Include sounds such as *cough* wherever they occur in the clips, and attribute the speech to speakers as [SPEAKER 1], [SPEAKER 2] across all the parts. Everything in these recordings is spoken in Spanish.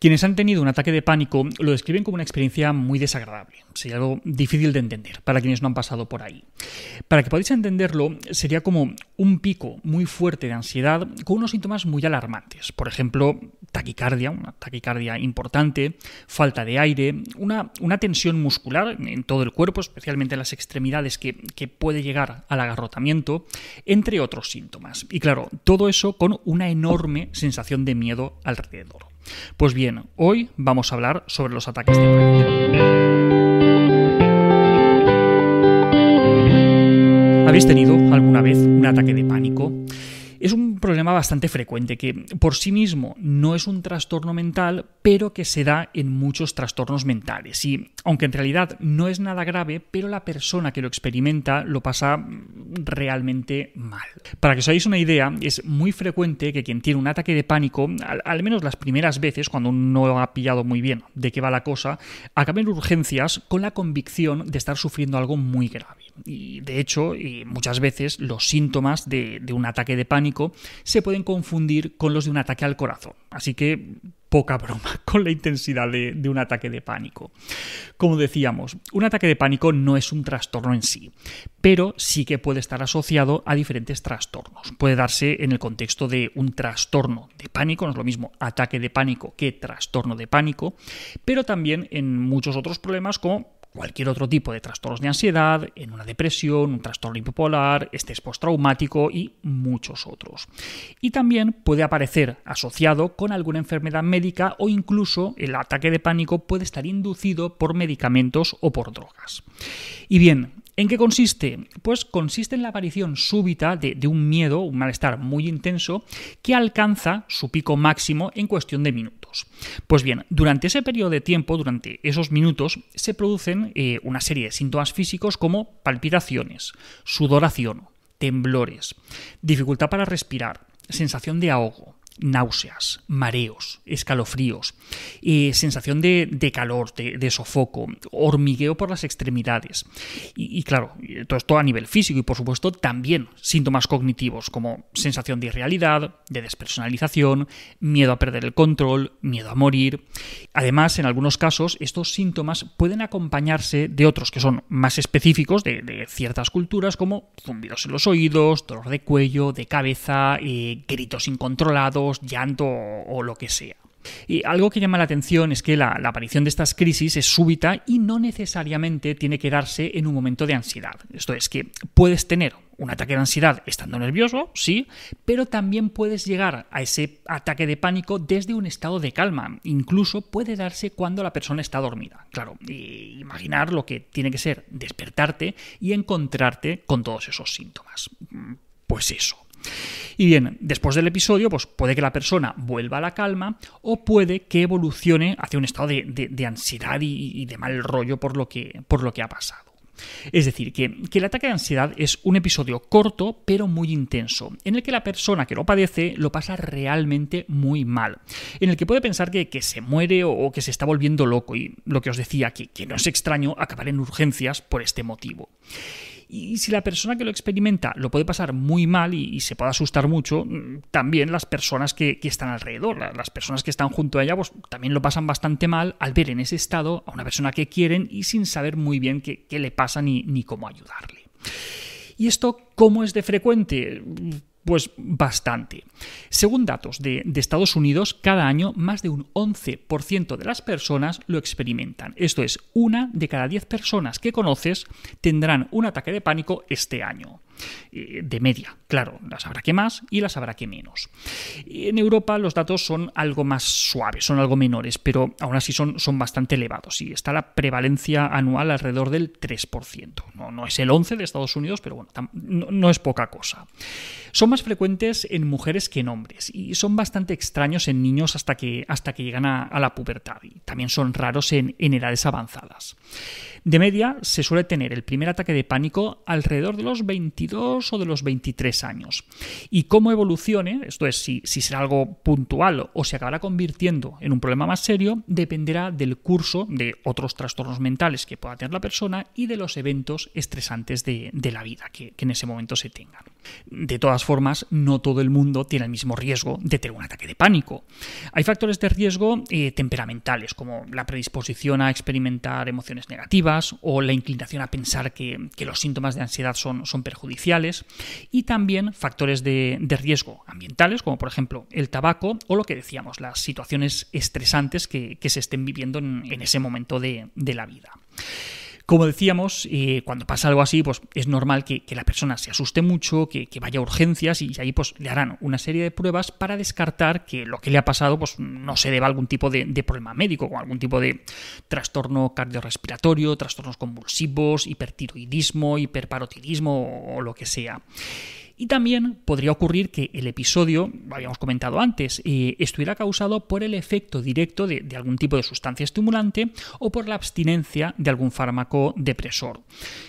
[SPEAKER 1] Quienes han tenido un ataque de pánico lo describen como una experiencia muy desagradable, sería algo difícil de entender para quienes no han pasado por ahí. Para que podáis entenderlo, sería como un pico muy fuerte de ansiedad con unos síntomas muy alarmantes. Por ejemplo, taquicardia, una taquicardia importante, falta de aire, una, tensión muscular en todo el cuerpo, especialmente en las extremidades, que, que puede llegar al agarrotamiento, entre otros síntomas. Y claro, todo eso con una enorme sensación de miedo alrededor. Pues bien, hoy vamos a hablar sobre los ataques de pánico. ¿Habéis tenido alguna vez un ataque de pánico? Es un problema bastante frecuente que por sí mismo no es un trastorno mental, pero que se da en muchos trastornos mentales. Y aunque en realidad no es nada grave, pero la persona que lo experimenta lo pasa realmente mal. Para que os hagáis una idea, es muy frecuente que quien tiene un ataque de pánico, al, menos las primeras veces, cuando no ha pillado muy bien de qué va la cosa, acabe en urgencias con la convicción de estar sufriendo algo muy grave. Y de hecho, muchas veces los síntomas de un ataque de pánico se pueden confundir con los de un ataque al corazón. Así que poca broma *laughs* con la intensidad de, un ataque de pánico. Como decíamos, un ataque de pánico no es un trastorno en sí, pero sí que puede estar asociado a diferentes trastornos. Puede darse en el contexto de un trastorno de pánico, no es lo mismo ataque de pánico que trastorno de pánico, pero también en muchos otros problemas como cualquier otro tipo de trastornos de ansiedad, en una depresión, un trastorno bipolar, estrés postraumático y muchos otros. Y también puede aparecer asociado con alguna enfermedad médica o incluso el ataque de pánico puede estar inducido por medicamentos o por drogas. Y bien, ¿En qué consiste? Pues consiste en la aparición súbita de, un miedo, un malestar muy intenso, que alcanza su pico máximo en cuestión de minutos. Pues bien, durante ese periodo de tiempo, durante esos minutos, se producen eh, una serie de síntomas físicos como palpitaciones, sudoración, temblores, dificultad para respirar, sensación de ahogo, náuseas, mareos, escalofríos, eh, sensación de, calor, de, sofoco, hormigueo por las extremidades. Y, claro, todo esto a nivel físico y por supuesto también síntomas cognitivos como sensación de irrealidad, de despersonalización, miedo a perder el control, miedo a morir. Además, en algunos casos, estos síntomas pueden acompañarse de otros que son más específicos de, ciertas culturas como zumbidos en los oídos, dolor de cuello, de cabeza, eh, gritos incontrolados, llanto o, lo que sea. Y algo que llama la atención es que la, aparición de estas crisis es súbita y no necesariamente tiene que darse en un momento de ansiedad. Esto es que puedes tener un ataque de ansiedad estando nervioso, sí, pero también puedes llegar a ese ataque de pánico desde un estado de calma. Incluso puede darse cuando la persona está dormida. Claro, imaginar lo que tiene que ser despertarte y encontrarte con todos esos síntomas. Pues eso. Y bien, después del episodio, pues puede que la persona vuelva a la calma o puede que evolucione hacia un estado de, ansiedad y, de mal rollo por lo que, por lo que ha pasado. Es decir, que, el ataque de ansiedad es un episodio corto pero muy intenso, en el que la persona que lo padece lo pasa realmente muy mal, en el que puede pensar que, se muere o, que se está volviendo loco y lo que os decía, que, que no es extraño acabar en urgencias por este motivo. Y si la persona que lo experimenta lo puede pasar muy mal y, se puede asustar mucho, mm, también las personas que, están alrededor, las personas que están junto a ella, pues también lo pasan bastante mal al ver en ese estado a una persona que quieren y sin saber muy bien qué, le pasa ni, ni cómo ayudarle. ¿Y esto cómo es de frecuente? Pues bastante. Según datos de, Estados Unidos, cada año más de un 11% de las personas lo experimentan. Esto es, una de cada 10 personas que conoces tendrán un ataque de pánico este año. Eh, de media. Claro, las habrá que más y las habrá que menos. En Europa los datos son algo más suaves, son algo menores, pero aún así son, son bastante elevados y está la prevalencia anual alrededor del 3%. No, no es el 11% de Estados Unidos, pero bueno, no, es poca cosa. Son más frecuentes en mujeres que en hombres y son bastante extraños en niños hasta que, hasta que llegan a, la pubertad y también son raros en, edades avanzadas. De media se suele tener el primer ataque de pánico alrededor de los 22 o de los 23 años. Y cómo evolucione, esto es, si, si será algo puntual o se acabará convirtiendo en un problema más serio, dependerá del curso de otros trastornos mentales que pueda tener la persona y de los eventos estresantes de, la vida que en ese momento se tengan. De todas formas, no todo el mundo tiene el mismo riesgo de tener un ataque de pánico. Hay factores de riesgo eh, temperamentales, como la predisposición a experimentar emociones negativas o la inclinación a pensar que, los síntomas de ansiedad son, son, perjudiciales, y también factores de, riesgo ambientales, como por ejemplo el tabaco o lo que decíamos, las situaciones estresantes que, se estén viviendo en, ese momento de la vida. Como decíamos, eh, cuando pasa algo así, pues es normal que, la persona se asuste mucho, que, vaya a urgencias y ahí pues le harán una serie de pruebas para descartar que lo que le ha pasado pues no se deba a algún tipo de, de problema médico, o algún tipo de trastorno cardiorrespiratorio, trastornos convulsivos, hipertiroidismo, hiperparotidismo o lo que sea. Y también podría ocurrir que el episodio, lo habíamos comentado antes, eh, estuviera causado por el efecto directo de, algún tipo de sustancia estimulante o por la abstinencia de algún fármaco depresor.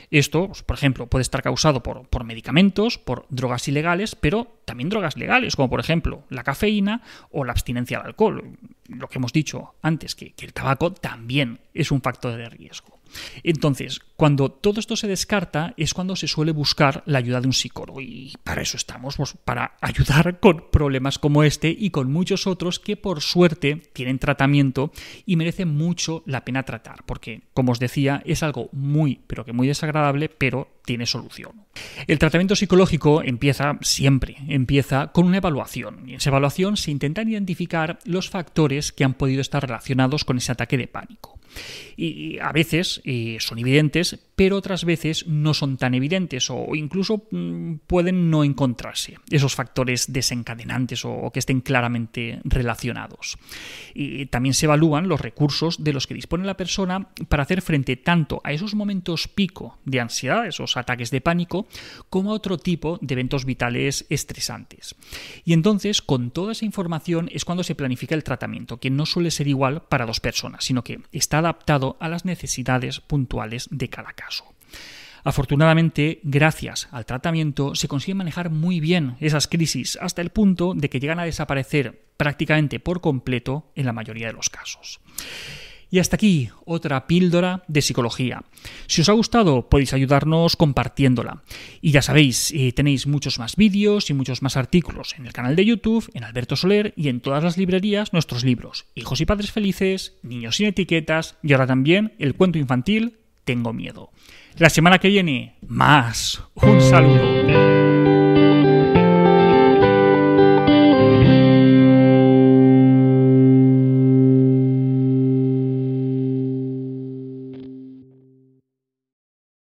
[SPEAKER 1] Esto, por ejemplo, puede estar causado por, por medicamentos, por drogas ilegales, pero también drogas legales, como por ejemplo la cafeína o la abstinencia al alcohol. Lo que hemos dicho antes, que el tabaco también es un factor de riesgo. Entonces, cuando todo esto se descarta es cuando se suele buscar la ayuda de un psicólogo y para eso estamos, pues, para *laughs* ayudar con problemas como este y con muchos otros que por suerte tienen tratamiento y merecen mucho la pena tratar, porque como os decía es algo muy pero que muy desagradable, pero tiene solución. El tratamiento psicológico empieza siempre, empieza con una evaluación. Y en esa evaluación se intentan identificar los factores que han podido estar relacionados con ese ataque de pánico. Y a veces son evidentes, pero otras veces no son tan evidentes o incluso mm, pueden no encontrarse esos factores desencadenantes o, que estén claramente relacionados. También se evalúan los recursos de los que dispone la persona para hacer frente tanto a esos momentos pico de ansiedad, esos ataques de pánico, como a otro tipo de eventos vitales estresantes. Y entonces, con toda esa información es cuando se planifica el tratamiento, que no suele ser igual para dos personas, sino que está adaptado a las necesidades puntuales de cada caso. Afortunadamente, gracias al tratamiento, se consigue manejar muy bien esas crisis hasta el punto de que llegan a desaparecer prácticamente por completo en la mayoría de los casos. Y hasta aquí otra píldora de psicología. Si os ha gustado podéis ayudarnos compartiéndola. Y ya sabéis, eh, tenéis muchos más vídeos y muchos más artículos en el canal de YouTube, en Alberto Soler y en todas las librerías nuestros libros. Hijos y padres felices, niños sin etiquetas y ahora también el cuento infantil Tengo miedo. La semana que viene, más. Un saludo.